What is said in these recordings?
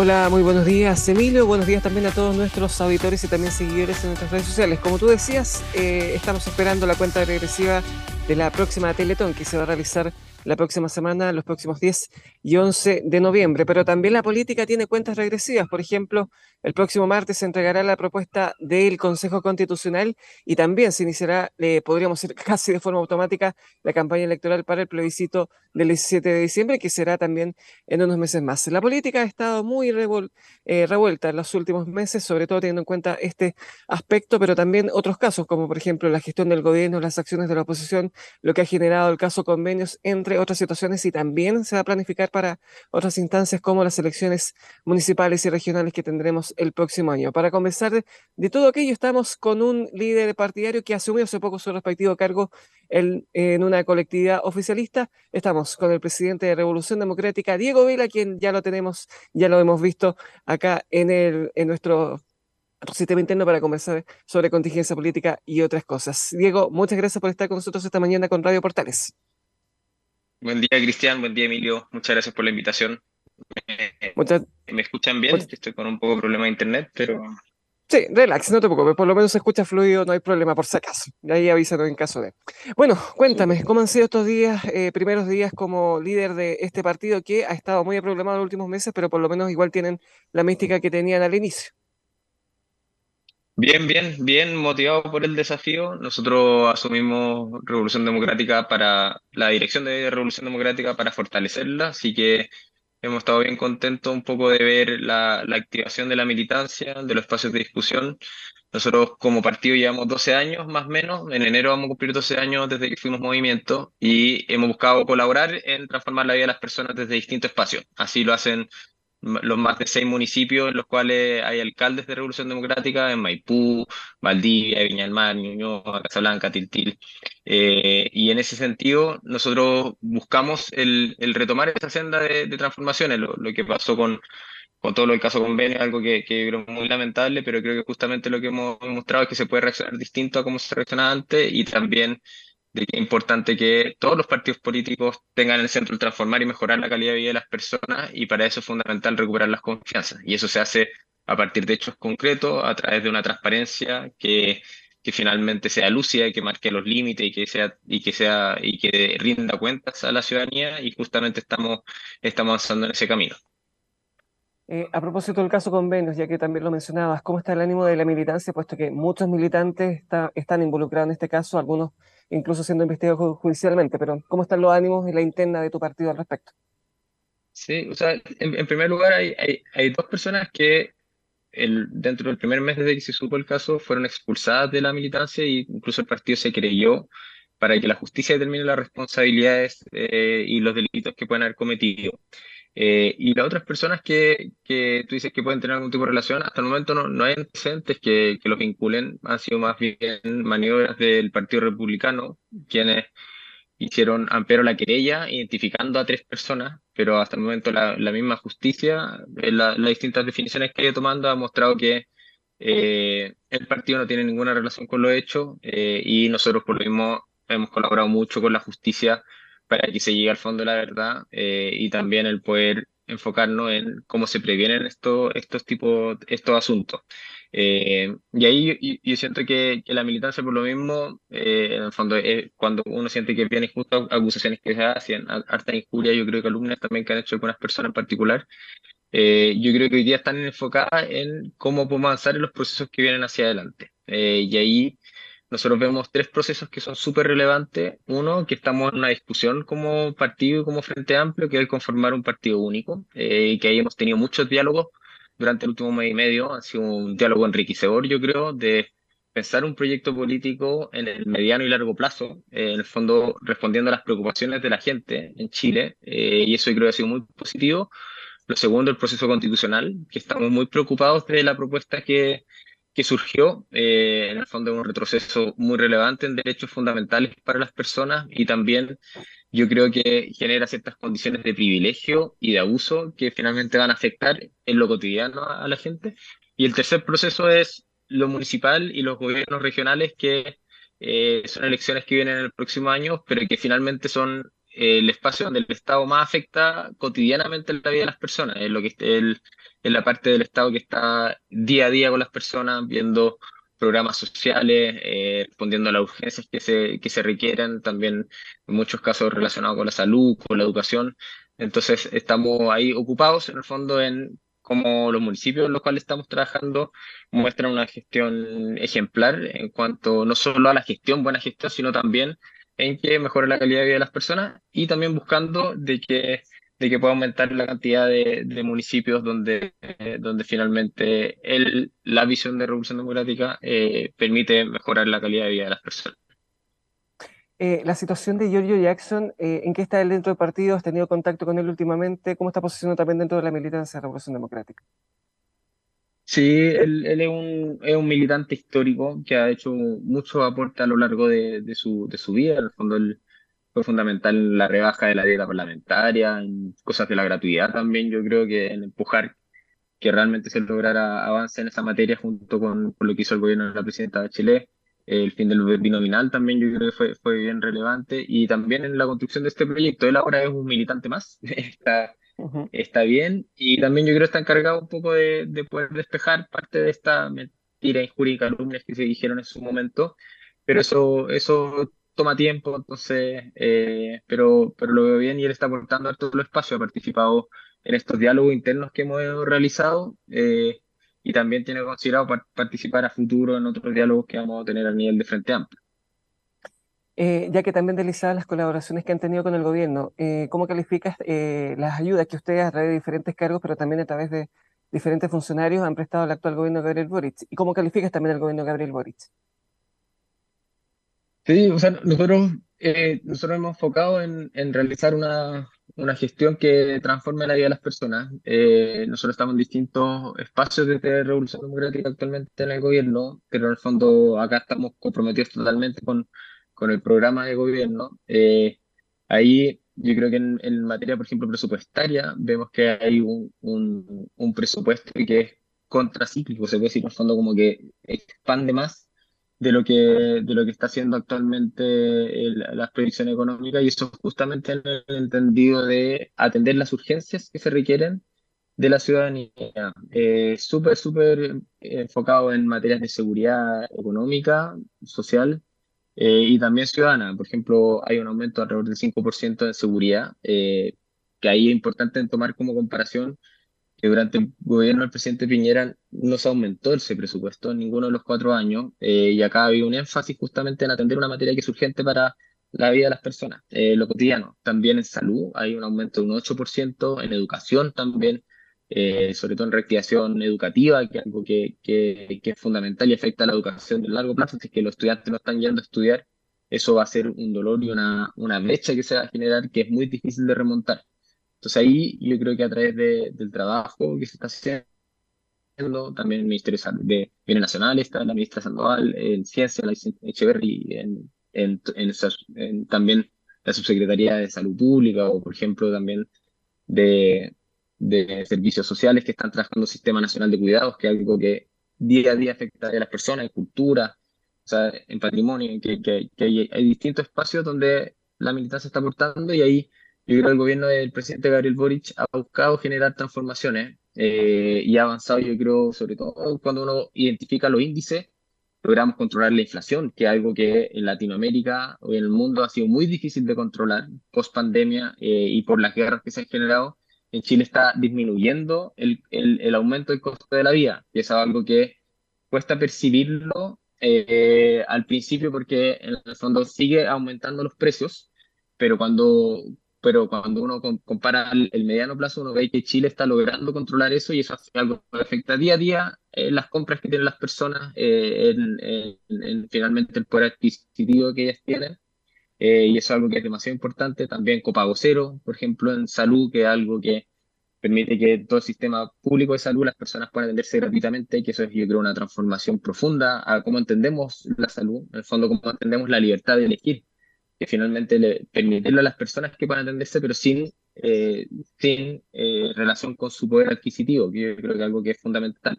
Hola, muy buenos días Emilio, buenos días también a todos nuestros auditores y también seguidores en nuestras redes sociales. Como tú decías, eh, estamos esperando la cuenta regresiva de la próxima Teletón que se va a realizar la próxima semana, los próximos 10 y 11 de noviembre. Pero también la política tiene cuentas regresivas. Por ejemplo, el próximo martes se entregará la propuesta del Consejo Constitucional y también se iniciará, eh, podríamos decir casi de forma automática, la campaña electoral para el plebiscito del 17 de diciembre, que será también en unos meses más. La política ha estado muy eh, revuelta en los últimos meses, sobre todo teniendo en cuenta este aspecto, pero también otros casos, como por ejemplo la gestión del gobierno, las acciones de la oposición, lo que ha generado el caso convenios entre otras situaciones y también se va a planificar para otras instancias como las elecciones municipales y regionales que tendremos el próximo año. Para conversar de, todo aquello, estamos con un líder partidario que asumió hace poco su respectivo cargo en una colectividad oficialista. Estamos con el presidente de Revolución Democrática, Diego Vela, quien ya lo tenemos, ya lo hemos visto acá en, el, en nuestro sistema interno para conversar sobre contingencia política y otras cosas. Diego, muchas gracias por estar con nosotros esta mañana con Radio Portales. Buen día, Cristian. Buen día, Emilio. Muchas gracias por la invitación. ¿Me, escuchan bien? Estoy con un poco de problema de internet, pero... Sí, relax, no te preocupes, por lo menos se escucha fluido, no hay problema por si acaso. De ahí avísanos en caso de. Bueno, cuéntame, ¿cómo han sido estos días, eh, primeros días como líder de este partido que ha estado muy problemado en los últimos meses, pero por lo menos igual tienen la mística que tenían al inicio? Bien, bien, bien motivado por el desafío. Nosotros asumimos Revolución Democrática para la dirección de Revolución Democrática para fortalecerla, así que hemos estado bien contentos un poco de ver la, la activación de la militancia, de los espacios de discusión. Nosotros como partido llevamos 12 años más o menos, en enero vamos a cumplir 12 años desde que fuimos movimiento y hemos buscado colaborar en transformar la vida de las personas desde distintos espacios. Así lo hacen los más de seis municipios en los cuales hay alcaldes de Revolución Democrática, en Maipú, Valdivia, Viña del Mar, Ñuñoa, Casablanca, Tiltil. Eh, y en ese sentido, nosotros buscamos el, el retomar esa senda de, transformaciones, lo, que pasó con, con todo lo del caso convenio, algo que, que es muy lamentable, pero creo que justamente lo que hemos mostrado es que se puede reaccionar distinto a cómo se reaccionaba antes y también de que es importante que todos los partidos políticos tengan el centro el transformar y mejorar la calidad de vida de las personas y para eso es fundamental recuperar las confianzas. Y eso se hace a partir de hechos concretos, a través de una transparencia que, que finalmente sea lúcida y que marque los límites y que sea y que sea y que rinda cuentas a la ciudadanía y justamente estamos, estamos avanzando en ese camino. Eh, a propósito del caso convenios, ya que también lo mencionabas, ¿cómo está el ánimo de la militancia? Puesto que muchos militantes están involucrados en este caso, algunos incluso siendo investigados judicialmente, pero ¿cómo están los ánimos y la interna de tu partido al respecto? Sí, o sea, en, primer lugar hay, hay, dos personas que el, dentro del primer mes desde que se supo el caso fueron expulsadas de la militancia e incluso el partido se creyó para que la justicia determine las responsabilidades eh, y los delitos que pueden haber cometido. Eh, y las otras personas que, que tú dices que pueden tener algún tipo de relación, hasta el momento no, no hay antecedentes que, que los vinculen, han sido más bien maniobras del Partido Republicano, quienes hicieron ampliaron la querella identificando a tres personas, pero hasta el momento la, la misma justicia, en las distintas definiciones que ha ido tomando, ha mostrado que eh, el partido no tiene ninguna relación con lo hecho eh, y nosotros por lo mismo hemos colaborado mucho con la justicia para que se llegue al fondo de la verdad eh, y también el poder enfocarnos en cómo se previenen estos, estos tipos, estos asuntos. Eh, y ahí yo, siento que, la militancia por lo mismo, eh, en el fondo, cuando uno siente que vienen justo acusaciones que se hacen, harta injuria, yo creo que alumnas también que han hecho algunas personas en particular, yo creo que hoy día están enfocadas en cómo podemos avanzar en los procesos que vienen hacia adelante. y ahí nosotros vemos tres procesos que son súper relevantes. Uno, que estamos en una discusión como partido y como Frente Amplio, que es conformar un partido único, eh, y que ahí hemos tenido muchos diálogos durante el último mes y medio. Ha sido un diálogo enriquecedor, yo creo, de pensar un proyecto político en el mediano y largo plazo, eh, en el fondo respondiendo a las preocupaciones de la gente en Chile, eh, y eso yo creo que ha sido muy positivo. Lo segundo, el proceso constitucional, que estamos muy preocupados de la propuesta que que surgió, eh, en el fondo, un retroceso muy relevante en derechos fundamentales para las personas y también yo creo que genera ciertas condiciones de privilegio y de abuso que finalmente van a afectar en lo cotidiano a, la gente. Y el tercer proceso es lo municipal y los gobiernos regionales que eh, son elecciones que vienen en el próximo año, pero que finalmente son el espacio donde el Estado más afecta cotidianamente la vida de las personas, es lo que el, en la parte del Estado que está día a día con las personas, viendo programas sociales, eh, respondiendo a las urgencias que se, que se requieran, también en muchos casos relacionados con la salud, con la educación. Entonces, estamos ahí ocupados en el fondo en cómo los municipios en los cuales estamos trabajando muestran una gestión ejemplar en cuanto no solo a la gestión, buena gestión, sino también en que mejore la calidad de vida de las personas y también buscando de que de que pueda aumentar la cantidad de, municipios donde, eh, donde finalmente el, la visión de Revolución Democrática eh, permite mejorar la calidad de vida de las personas. Eh, la situación de Giorgio Jackson, ¿en qué está él dentro del partido? ¿Has tenido contacto con él últimamente? ¿Cómo está posicionado también dentro de la militancia de Revolución Democrática? Sí, él, él es, un, es, un, militante histórico que ha hecho mucho aporte a lo largo de, de, su, de su vida. En el fondo, él, fue fundamental la rebaja de la dieta parlamentaria, en cosas de la gratuidad también, yo creo que en empujar que realmente se lograra avance en esa materia junto con, lo que hizo el gobierno de la presidenta de Chile. El fin del binominal también yo creo que fue, fue bien relevante y también en la construcción de este proyecto. Él ahora es un militante más, está, está bien. Y también yo creo que está encargado un poco de, de poder despejar parte de esta mentira, injuria y calumnias que se dijeron en su momento, pero eso, eso toma tiempo, entonces, eh, pero, pero lo veo bien y él está aportando a todo el espacio, ha participado en estos diálogos internos que hemos realizado eh, y también tiene considerado participar a futuro en otros diálogos que vamos a tener a nivel de Frente Amplio. Eh, ya que también deslizaba las colaboraciones que han tenido con el gobierno, ¿cómo calificas las ayudas que ustedes a través de diferentes cargos, pero también a través de diferentes funcionarios han prestado al actual gobierno Gabriel Boric? ¿Y cómo calificas también el gobierno Gabriel Boric? Sí, o sea, nosotros, eh, nosotros hemos enfocado en, en realizar una, una, gestión que transforme la vida de las personas. Eh, nosotros estamos en distintos espacios de Revolución Democrática actualmente en el gobierno, pero en el fondo acá estamos comprometidos totalmente con, con el programa de gobierno. Eh, ahí yo creo que en, en, materia, por ejemplo, presupuestaria, vemos que hay un, un, un presupuesto que es contracíclico, se puede decir, en el fondo como que expande más de lo que, de lo que está haciendo actualmente las predicciones económicas y eso justamente en el entendido de atender las urgencias que se requieren de la ciudadanía. Eh, súper, súper enfocado en materias de seguridad económica, social eh, y también ciudadana. Por ejemplo, hay un aumento alrededor del 5% en seguridad, eh, que ahí es importante tomar como comparación que durante el gobierno del presidente Piñera no se aumentó ese presupuesto en ninguno de los cuatro años, eh, y acá había un énfasis justamente en atender una materia que es urgente para la vida de las personas, eh, lo cotidiano. También en salud hay un aumento de un 8%, en educación también, eh, sobre todo en reactivación educativa, que es algo que, que, que, es fundamental y afecta a la educación de largo plazo, es que los estudiantes no están yendo a estudiar, eso va a ser un dolor y una, una brecha que se va a generar que es muy difícil de remontar. Entonces ahí yo creo que a través de, del trabajo que se está haciendo, también el Ministerio de Bienes Nacionales, está la ministra Sandoval, en Ciencia, la Echeverry, en, en, en, también la Subsecretaría de Salud Pública o, por ejemplo, también de, de Servicios Sociales que están trabajando el Sistema Nacional de Cuidados, que es algo que día a día afecta a las personas, en cultura, o sea, en patrimonio, que, que, que hay, hay, distintos espacios donde la militancia está aportando y ahí yo creo que el gobierno del presidente Gabriel Boric ha buscado generar transformaciones eh, y ha avanzado, yo creo, sobre todo cuando uno identifica los índices, logramos controlar la inflación, que es algo que en Latinoamérica o en el mundo ha sido muy difícil de controlar post pandemia eh, y por las guerras que se han generado. En Chile está disminuyendo el, el, aumento del costo de la vida, y es algo que cuesta percibirlo eh, al principio porque en el fondo sigue aumentando los precios, pero cuando, pero cuando uno compara el, mediano plazo, uno ve que Chile está logrando controlar eso y eso hace algo que afecta día a día en las compras que tienen las personas, eh, en, finalmente el poder adquisitivo que ellas tienen. Eh, y eso es algo que es demasiado importante. También copago cero, por ejemplo, en salud, que es algo que permite que todo el sistema público de salud las personas puedan atenderse gratuitamente, que eso es, yo creo, una transformación profunda a cómo entendemos la salud, en el fondo, cómo entendemos la libertad de elegir que finalmente le, permitirle a las personas que puedan atenderse, pero sin, eh, sin eh, relación con su poder adquisitivo, que yo creo que es algo que es fundamental.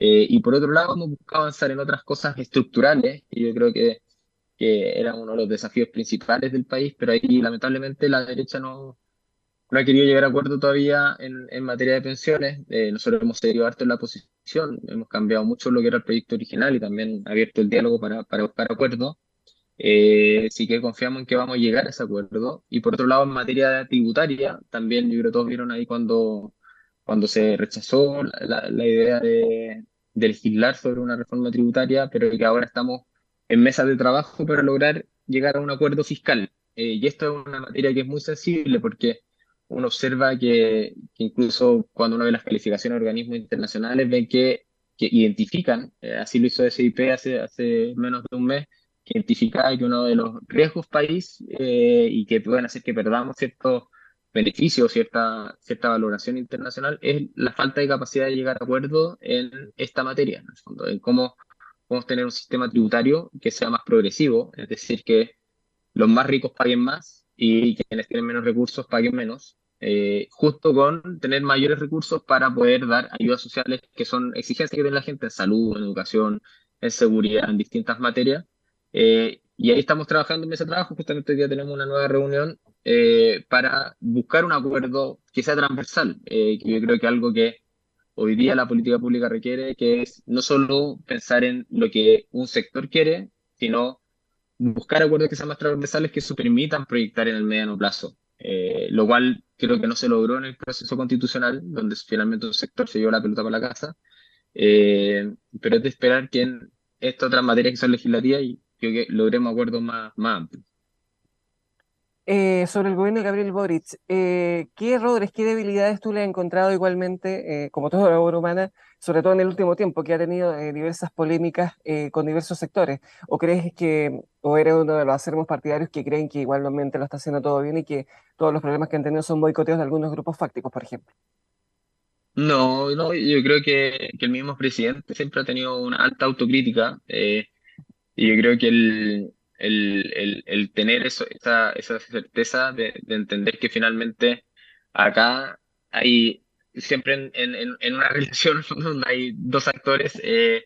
Eh, y por otro lado, hemos buscado avanzar en otras cosas estructurales, y yo creo que, que era uno de los desafíos principales del país, pero ahí lamentablemente la derecha no, no ha querido llegar a acuerdo todavía en, en materia de pensiones. Eh, nosotros hemos seguido harto en la posición, hemos cambiado mucho lo que era el proyecto original y también abierto el diálogo para, para buscar acuerdos. Eh, sí que confiamos en que vamos a llegar a ese acuerdo. Y por otro lado, en materia tributaria, también yo creo que todos vieron ahí cuando, cuando se rechazó la, la idea de, de, legislar sobre una reforma tributaria, pero que ahora estamos en mesas de trabajo para lograr llegar a un acuerdo fiscal. Eh, y esto es una materia que es muy sensible porque uno observa que, que, incluso cuando uno ve las calificaciones de organismos internacionales, ven que, que identifican, eh, así lo hizo SIP hace, hace menos de un mes, que identificaba que uno de los riesgos país eh, y que pueden hacer que perdamos ciertos beneficios, cierta, cierta valoración internacional, es la falta de capacidad de llegar a acuerdo en esta materia, en el fondo, en cómo podemos tener un sistema tributario que sea más progresivo, es decir, que los más ricos paguen más y quienes tienen menos recursos paguen menos, eh, justo con tener mayores recursos para poder dar ayudas sociales que son exigencias que tiene la gente en salud, en educación, en seguridad, en distintas materias. Eh, y ahí estamos trabajando en ese trabajo, justamente hoy día tenemos una nueva reunión eh, para buscar un acuerdo que sea transversal, que yo creo que algo que hoy día la política pública requiere, que es no solo pensar en lo que un sector quiere, sino buscar acuerdos que sean más transversales que se permitan proyectar en el mediano plazo. Eh, lo cual creo que no se logró en el proceso constitucional, donde finalmente un sector se llevó la pelota para la casa, eh, pero es de esperar que en estas otras materias que son legislativas que logremos acuerdos más amplios. Eh, sobre el gobierno de Gabriel Boric, eh, ¿qué errores, qué debilidades tú le has encontrado igualmente, eh, como toda la obra humana, sobre todo en el último tiempo, que ha tenido diversas polémicas con diversos sectores? ¿O crees que, o eres uno de los acervos partidarios que creen que igualmente lo está haciendo todo bien y que todos los problemas que han tenido son boicoteos de algunos grupos fácticos, por ejemplo? No, no, yo creo que, que el mismo presidente siempre ha tenido una alta autocrítica y yo creo que el el, el, el tener eso, esa, esa certeza de, de, entender que finalmente acá hay siempre en, en, en una relación donde hay dos actores, eh,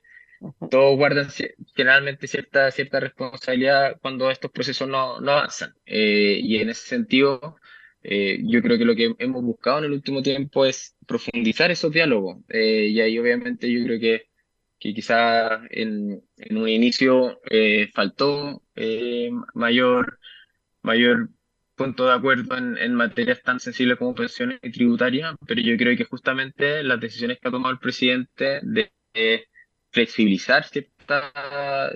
todos guardan generalmente cierta, cierta responsabilidad cuando estos procesos no, no avanzan. Eh, y en ese sentido, eh, yo creo que lo que hemos buscado en el último tiempo es profundizar esos diálogos. Eh, y ahí obviamente yo creo que que quizá en, en un inicio eh, faltó eh, mayor, mayor punto de acuerdo en, materias tan sensibles como pensiones y tributaria, pero yo creo que justamente las decisiones que ha tomado el presidente de flexibilizar ciertas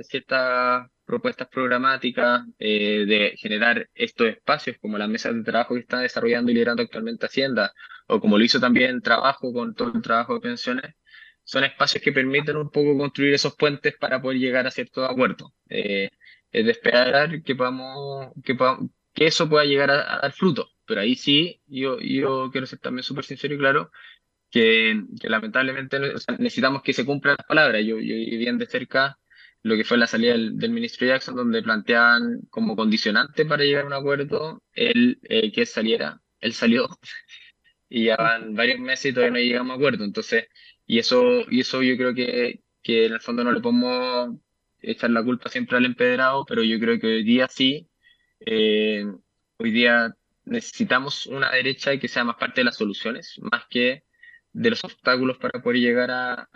ciertas propuestas programáticas, eh, de generar estos espacios como las mesas de trabajo que está desarrollando y liderando actualmente Hacienda, o como lo hizo también Trabajo con todo el trabajo de pensiones, son espacios que permiten un poco construir esos puentes para poder llegar a ciertos acuerdos. Eh, es de esperar que podamos, que, que eso pueda llegar a, dar fruto. Pero ahí sí, yo, yo quiero ser también súper sincero y claro, que, que lamentablemente necesitamos que se cumplan las palabras. Yo, yo bien de cerca lo que fue la salida del, ministro Jackson, donde planteaban como condicionante para llegar a un acuerdo el eh, que saliera. Él salió y ya van varios meses y todavía no llegamos a acuerdo. Entonces, y eso, y eso yo creo que, que en el fondo no le podemos echar la culpa siempre al empedrado, pero yo creo que hoy día sí, eh, hoy día necesitamos una derecha que sea más parte de las soluciones, más que de los obstáculos para poder llegar a,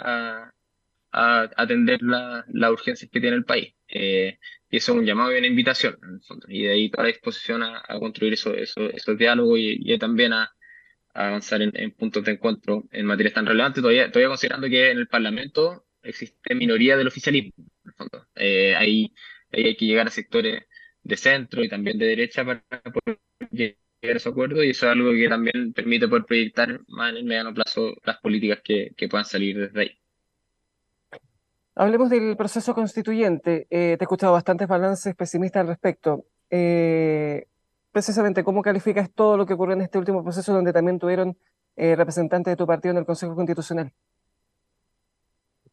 a, atender las la urgencias que tiene el país. Eh, y eso es un llamado y una invitación, en el fondo. Y de ahí toda la disposición a, construir eso, eso, esos diálogos y, y también a, avanzar en, puntos de encuentro en materias tan relevantes, todavía, todavía considerando que en el Parlamento existe minoría del oficialismo. En el fondo. Eh, ahí, hay que llegar a sectores de centro y también de derecha para poder llegar a ese acuerdo y eso es algo que también permite poder proyectar más en el mediano plazo las políticas que, puedan salir desde ahí. Hablemos del proceso constituyente. Eh, te he escuchado bastantes balances pesimistas al respecto. Eh, precisamente cómo calificas todo lo que ocurrió en este último proceso donde también tuvieron eh, representantes de tu partido en el Consejo Constitucional.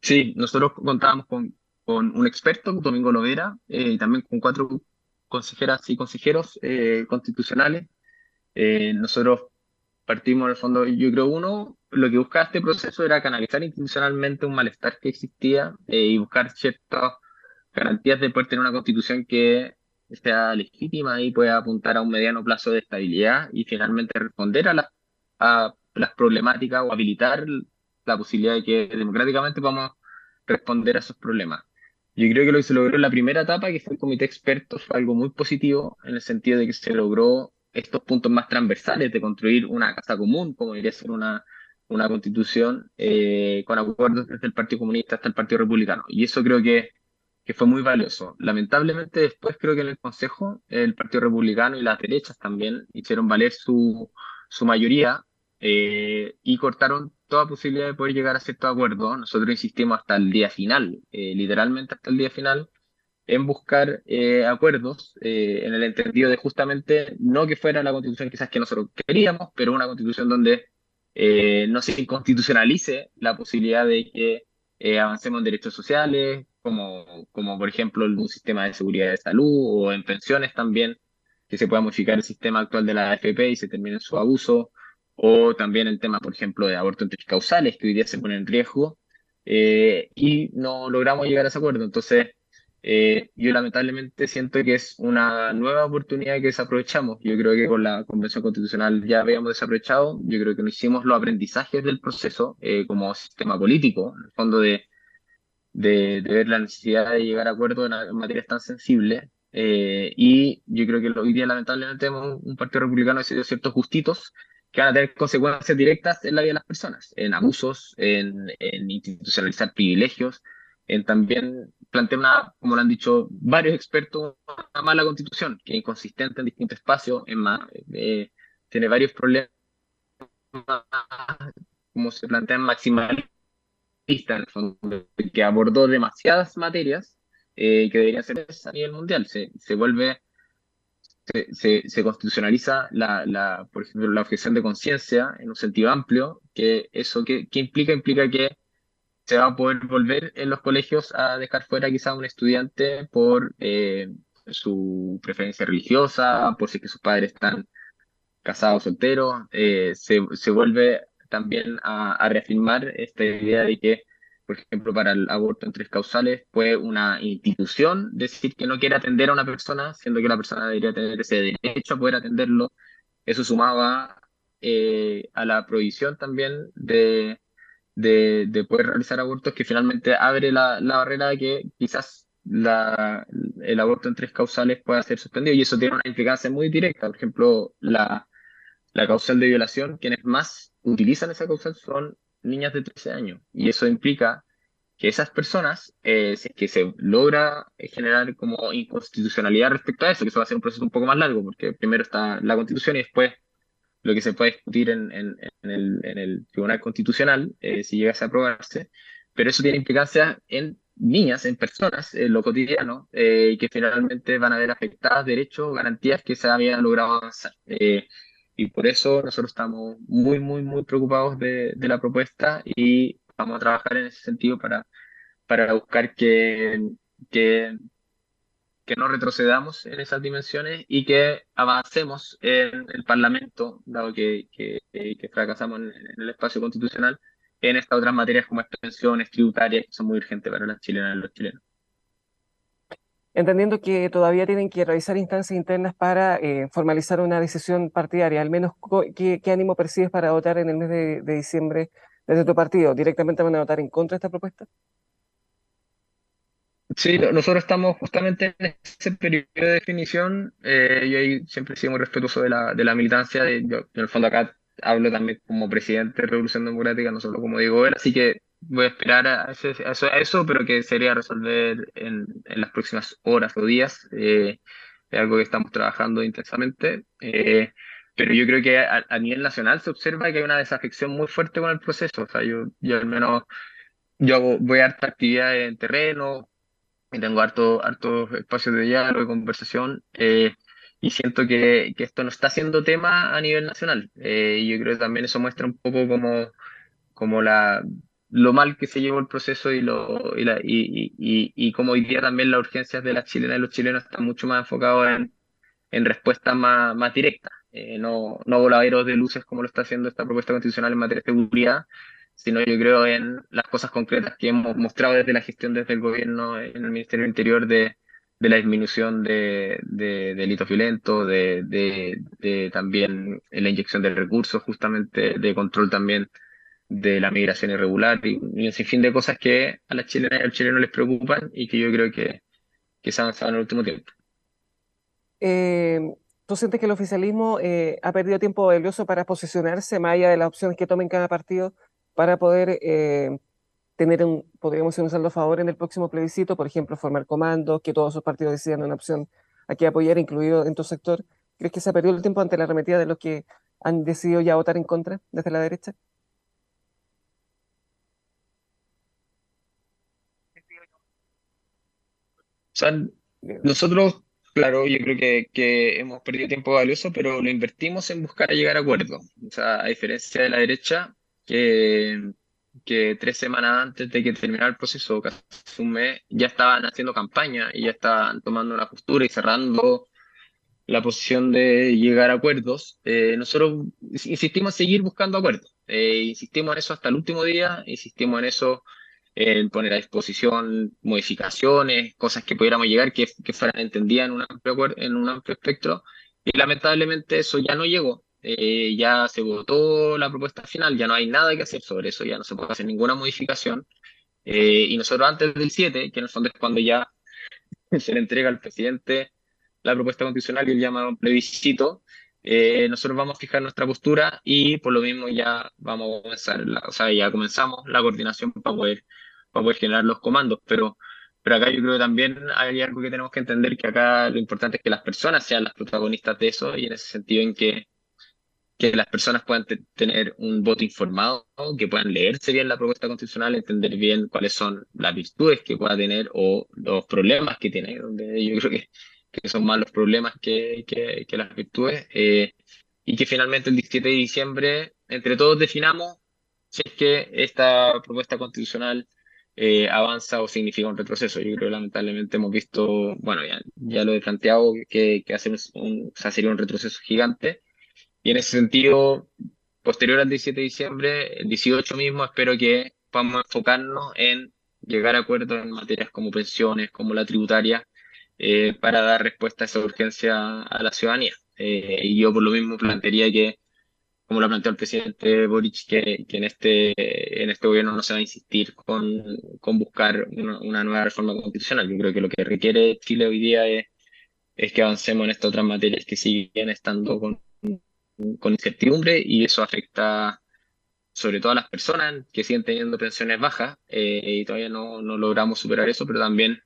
Sí, nosotros contábamos con, un experto, Domingo Lovera, eh, y también con cuatro consejeras y consejeros eh, constitucionales. nosotros partimos en el fondo, yo creo uno, lo que buscaba este proceso era canalizar institucionalmente un malestar que existía y buscar ciertos garantías de poder tener una constitución que sea legítima y pueda apuntar a un mediano plazo de estabilidad y finalmente responder a, a las problemáticas o habilitar la posibilidad de que democráticamente podamos responder a esos problemas. Yo creo que lo que se logró en la primera etapa, que fue el comité experto, fue algo muy positivo en el sentido de que se logró estos puntos más transversales de construir una casa común, como debería ser una, una constitución, eh, con acuerdos desde el Partido Comunista hasta el Partido Republicano. Y eso creo que, que fue muy valioso. Lamentablemente después creo que en el Consejo el Partido Republicano y las derechas también hicieron valer su, su mayoría eh, y cortaron toda posibilidad de poder llegar a cierto acuerdo. Nosotros insistimos hasta el día final, eh, literalmente hasta el día final, en buscar eh, acuerdos en el entendido de justamente no que fuera la constitución quizás que nosotros queríamos, pero una constitución donde no se inconstitucionalice la posibilidad de que avancemos en derechos sociales, como, como por ejemplo un sistema de seguridad de salud o en pensiones también, que se pueda modificar el sistema actual de la AFP y se termine su abuso o también el tema, por ejemplo, de aborto entre causales, que hoy día se pone en riesgo, eh, y no logramos llegar a ese acuerdo. Entonces, eh, yo lamentablemente siento que es una nueva oportunidad que desaprovechamos. Yo creo que con la Convención Constitucional ya habíamos desaprovechado, yo creo que no hicimos los aprendizajes del proceso eh, como sistema político, en el fondo de, de, ver la necesidad de llegar a acuerdos en, materias tan sensibles. y yo creo que hoy día lamentablemente tenemos un partido republicano que se dio ciertos justitos que van a tener consecuencias directas en la vida de las personas, en abusos, en, institucionalizar privilegios, en también plantear una, como lo han dicho varios expertos, una mala constitución, que es inconsistente en distintos espacios, en eh, tiene varios problemas, como se plantean maximalistas, que abordó demasiadas materias eh, que deberían ser a nivel mundial, se, se vuelve se, se, constitucionaliza la, la, por ejemplo, la objeción de conciencia en un sentido amplio, que eso que, implica, implica que se va a poder volver en los colegios a dejar fuera quizá a un estudiante por eh, su preferencia religiosa, por si que sus padres están casados solteros, eh, se, se, vuelve también a, a reafirmar esta idea de que por ejemplo, para el aborto en tres causales, puede una institución decir que no quiere atender a una persona, siendo que la persona debería tener ese derecho a poder atenderlo. Eso sumaba eh, a la prohibición también de, de, poder realizar abortos, que finalmente abre la, la barrera de que quizás la, el aborto en tres causales pueda ser suspendido. Y eso tiene una implicancia muy directa. Por ejemplo, la, la causal de violación, quienes más utilizan esa causal son niñas de 13 años. Y eso implica que esas personas, eh, que se logra generar como inconstitucionalidad respecto a eso, que eso va a ser un proceso un poco más largo, porque primero está la constitución y después lo que se puede discutir en, el, Tribunal Constitucional, eh, si llegase a aprobarse, pero eso tiene implicancias en niñas, en personas, en lo cotidiano, eh, que finalmente van a ver afectadas derechos, garantías que se habían logrado avanzar. Y por eso nosotros estamos muy, muy, muy preocupados de, de la propuesta y vamos a trabajar en ese sentido para, para buscar que, que, no retrocedamos en esas dimensiones y que avancemos en el Parlamento, dado que, que, fracasamos en, el espacio constitucional, en estas otras materias como pensiones tributarias, que son muy urgentes para las chilenas y los chilenos entendiendo que todavía tienen que realizar instancias internas para eh, formalizar una decisión partidaria. Al menos, ¿qué, ánimo percibes para votar en el mes de, diciembre desde tu partido? ¿Directamente van a votar en contra de esta propuesta? Sí, nosotros estamos justamente en ese periodo de definición. Eh, yo ahí siempre he muy respetuoso de la, de la militancia. yo, en el fondo acá hablo también como presidente de Revolución Democrática, no solo como digo él. Así que voy a esperar a eso, pero que sería resolver en, en, las próximas horas o días. Eh, es algo que estamos trabajando intensamente. Eh, pero yo creo que a, nivel nacional se observa que hay una desafección muy fuerte con el proceso. O sea, yo, yo al menos yo voy a harta actividad en terreno y tengo harto, hartos espacios de diálogo, de conversación. Eh, y siento que, que, esto no está siendo tema a nivel nacional. y yo creo que también eso muestra un poco como, como la, lo mal que se llevó el proceso y, lo, y, la, y, y, y, como hoy día también las urgencias de las chilenas y los chilenos están mucho más enfocados en, en respuestas más, más directas, eh, no, no voladeros de luces como lo está haciendo esta propuesta constitucional en materia de seguridad, sino yo creo en las cosas concretas que hemos mostrado desde la gestión desde el gobierno en el Ministerio del Interior de, de la disminución de, de delitos violentos, de, de, también la inyección de recursos, justamente de control también de la migración irregular y, un sinfín de cosas que a las chilenas y al chileno les preocupan y que yo creo que, que se han avanzado en el último tiempo. Eh, ¿Tú sientes que el oficialismo eh, ha perdido tiempo valioso para posicionarse más allá de las opciones que tomen cada partido para poder eh, tener un, podríamos decir, un saldo a favor en el próximo plebiscito? Por ejemplo, formar comandos, que todos esos partidos decidan una opción a que apoyar, incluido en tu sector. ¿Crees que se ha perdido el tiempo ante la arremetida de los que han decidido ya votar en contra desde la derecha? Nosotros Claro, yo creo que, que hemos perdido tiempo valioso, pero lo invertimos en buscar a llegar a acuerdos. O sea, a diferencia de la derecha, que, que tres semanas antes de que terminara el proceso, casi un mes, ya estaban haciendo campaña y ya estaban tomando una postura y cerrando la posición de llegar a acuerdos. Eh, nosotros insistimos en seguir buscando acuerdos. Eh, insistimos en eso hasta el último día, insistimos en eso en poner a disposición modificaciones, cosas que pudiéramos llegar que, que fueran entendidas en un amplio, en un amplio espectro. Y lamentablemente eso ya no llegó. Eh, ya se votó la propuesta final, ya no hay nada que hacer sobre eso, ya no se puede hacer ninguna modificación. Eh, y nosotros antes del 7, que en el fondo es cuando ya se le entrega al presidente la propuesta constitucional y el llamado plebiscito, eh, nosotros vamos a fijar nuestra postura y por lo mismo ya vamos a comenzar, la, o sea, ya comenzamos la coordinación para poder para poder generar los comandos, pero, pero acá yo creo que también hay algo que tenemos que entender, que acá lo importante es que las personas sean las protagonistas de eso y en ese sentido en que, que las personas puedan tener un voto informado, que puedan leerse bien la propuesta constitucional, entender bien cuáles son las virtudes que pueda tener o los problemas que tiene, donde yo creo que, que son más los problemas que, que, que las virtudes, eh, y que finalmente el 17 de diciembre entre todos definamos si es que esta propuesta constitucional eh, avanza o significa un retroceso. Yo creo que lamentablemente hemos visto, bueno, ya, ya lo he planteado, que, que hace un, o sea, sería un retroceso gigante. Y en ese sentido, posterior al 17 de diciembre, el 18 mismo, espero que podamos enfocarnos en llegar a acuerdos en materias como pensiones, como la tributaria, eh, para dar respuesta a esa urgencia a la ciudadanía. Eh, y yo por lo mismo plantearía que como lo planteó el presidente Boric, que, que, en, este, en este gobierno no se va a insistir con, con buscar una, nueva reforma constitucional. Yo creo que lo que requiere Chile hoy día es, es que avancemos en estas otras materias que siguen estando con, con incertidumbre y eso afecta sobre todo a las personas que siguen teniendo pensiones bajas eh, y todavía no, no, logramos superar eso, pero también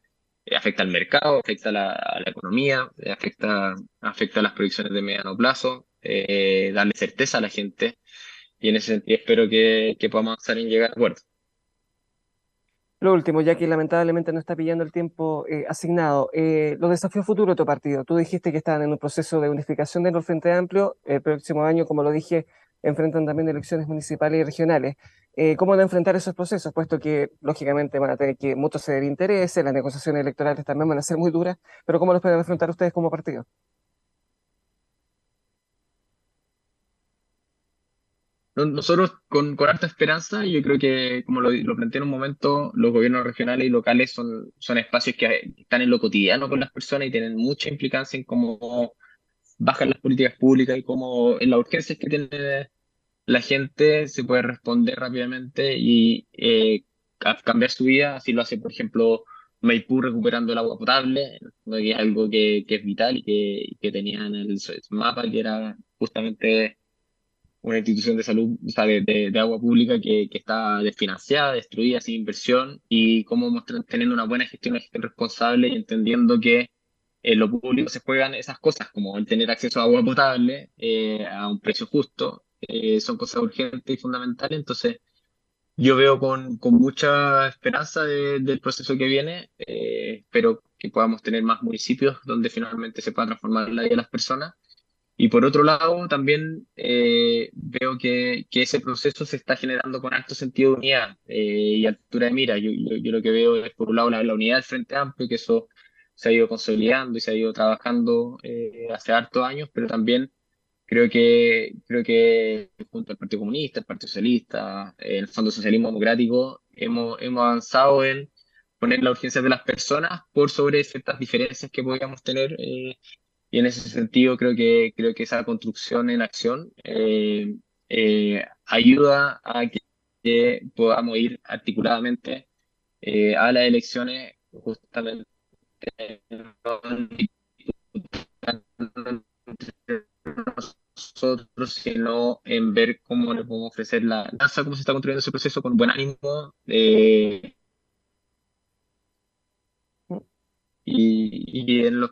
afecta al mercado, afecta a la, economía, afecta, afecta a las proyecciones de mediano plazo eh, darle certeza a la gente y en ese sentido espero que, que podamos avanzar en llegar a acuerdo. Lo último, ya que lamentablemente no está pillando el tiempo eh, asignado, eh, los desafíos futuros de tu partido. Tú dijiste que estaban en un proceso de unificación del Frente Amplio. El próximo año, como lo dije, enfrentan también elecciones municipales y regionales. ¿Cómo van a enfrentar esos procesos? Puesto que, lógicamente, van a tener que mucho ceder intereses, las negociaciones electorales también van a ser muy duras, pero ¿cómo los pueden enfrentar ustedes como partido? Nosotros con, con harta esperanza, yo creo que, como lo, planteé en un momento, los gobiernos regionales y locales son, son espacios que están en lo cotidiano con las personas y tienen mucha implicancia en cómo bajan las políticas públicas y cómo en las urgencias que tiene la gente se puede responder rápidamente y eh, cambiar su vida. Así lo hace, por ejemplo, Maipú recuperando el agua potable, que es algo que, que es vital y que, que tenía en el mapa, que era justamente una institución de salud, o sea, de, de, agua pública que, que, está desfinanciada, destruida, sin inversión, y cómo teniendo una buena gestión, una gestión responsable y entendiendo que en lo público se juegan esas cosas, como el tener acceso a agua potable eh, a un precio justo, eh, son cosas urgentes y fundamentales. Entonces, yo veo con, con mucha esperanza del proceso que viene, eh, espero que podamos tener más municipios donde finalmente se pueda transformar la vida de las personas y por otro lado, también eh, veo que, que, ese proceso se está generando con alto sentido de unidad eh, y altura de mira. Yo, yo, lo que veo es, por un lado, la, unidad del Frente Amplio, que eso se ha ido consolidando y se ha ido trabajando eh, hace hartos años, pero también Creo que, creo que junto al Partido Comunista, el Partido Socialista, el Fondo Socialismo Democrático, hemos, hemos avanzado en poner la urgencia de las personas por sobre ciertas diferencias que podríamos tener. Eh, y en ese sentido creo que, creo que esa construcción en acción eh, eh, ayuda a que, podamos ir articuladamente a las elecciones justamente nosotros, sino en ver cómo le podemos ofrecer la NASA, cómo se está construyendo ese proceso con buen ánimo. Eh, y, y, en los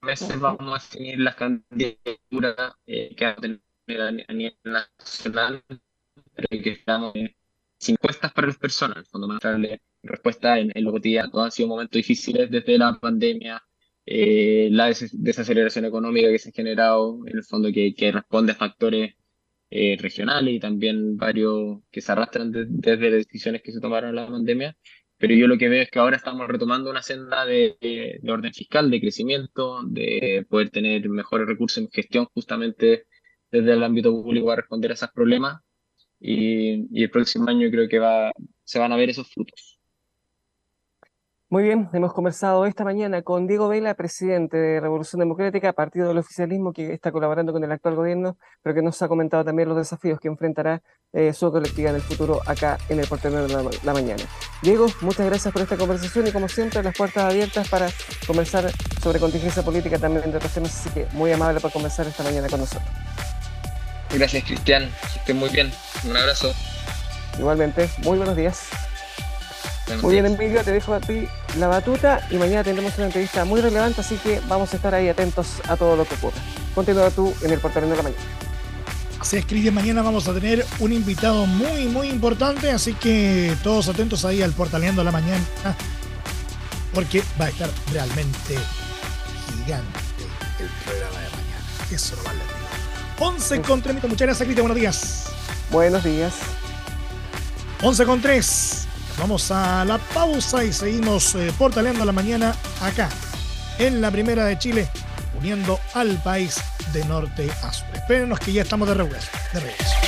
meses vamos a definir las candidaturas eh, que vamos a tener a nivel nacional, pero que estamos sin encuestas para las personas, en el más respuesta en, en lo cotidiano. Han sido momentos difíciles desde la pandemia, eh, la desaceleración económica que se ha generado, en el fondo que, que responde a factores eh, regionales y también varios que se arrastran desde las decisiones que se tomaron en la pandemia. Pero yo lo que veo es que ahora estamos retomando una senda de, de, orden fiscal, de crecimiento, de poder tener mejores recursos en gestión justamente desde el ámbito público para responder a esos problemas. Y, y el próximo año creo que va, se van a ver esos frutos. Muy bien, hemos conversado esta mañana con Diego Vela, presidente de Revolución Democrática, partido del oficialismo que está colaborando con el actual gobierno, pero que nos ha comentado también los desafíos que enfrentará eh, su colectividad en el futuro acá en el Portero de la, Mañana. Diego, muchas gracias por esta conversación y como siempre las puertas abiertas para conversar sobre contingencia política también de otros temas, así que muy amable por conversar esta mañana con nosotros. Gracias Cristian, que estén muy bien, un abrazo. Igualmente, muy buenos días. Muy bien, Emilio, te dejo a ti la batuta y mañana tendremos una entrevista muy relevante, así que vamos a estar ahí atentos a todo lo que ocurra. Continúa tú en el portal de la mañana. Así es, Cristian, mañana vamos a tener un invitado muy, muy importante, así que todos atentos ahí al Portaleando la Mañana, porque va a estar realmente gigante el programa de mañana. Eso lo vale. 11 con 3 muchas gracias, Cristian, buenos días. Buenos días. 11 con 3. Vamos a la pausa y seguimos eh, portaleando la mañana acá, en la primera de Chile, uniendo al país de norte a sur. Espérenos que ya estamos de regreso. De regreso.